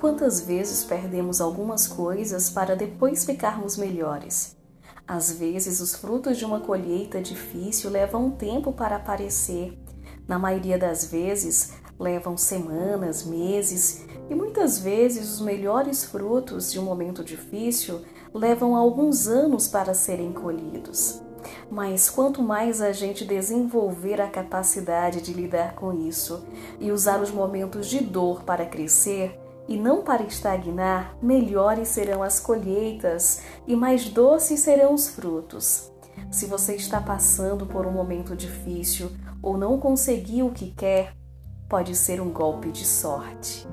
Quantas vezes perdemos algumas coisas para depois ficarmos melhores? Às vezes, os frutos de uma colheita difícil levam um tempo para aparecer. Na maioria das vezes, levam semanas, meses e muitas vezes os melhores frutos de um momento difícil levam alguns anos para serem colhidos. Mas quanto mais a gente desenvolver a capacidade de lidar com isso e usar os momentos de dor para crescer, e não para estagnar, melhores serão as colheitas e mais doces serão os frutos. Se você está passando por um momento difícil ou não conseguiu o que quer, pode ser um golpe de sorte.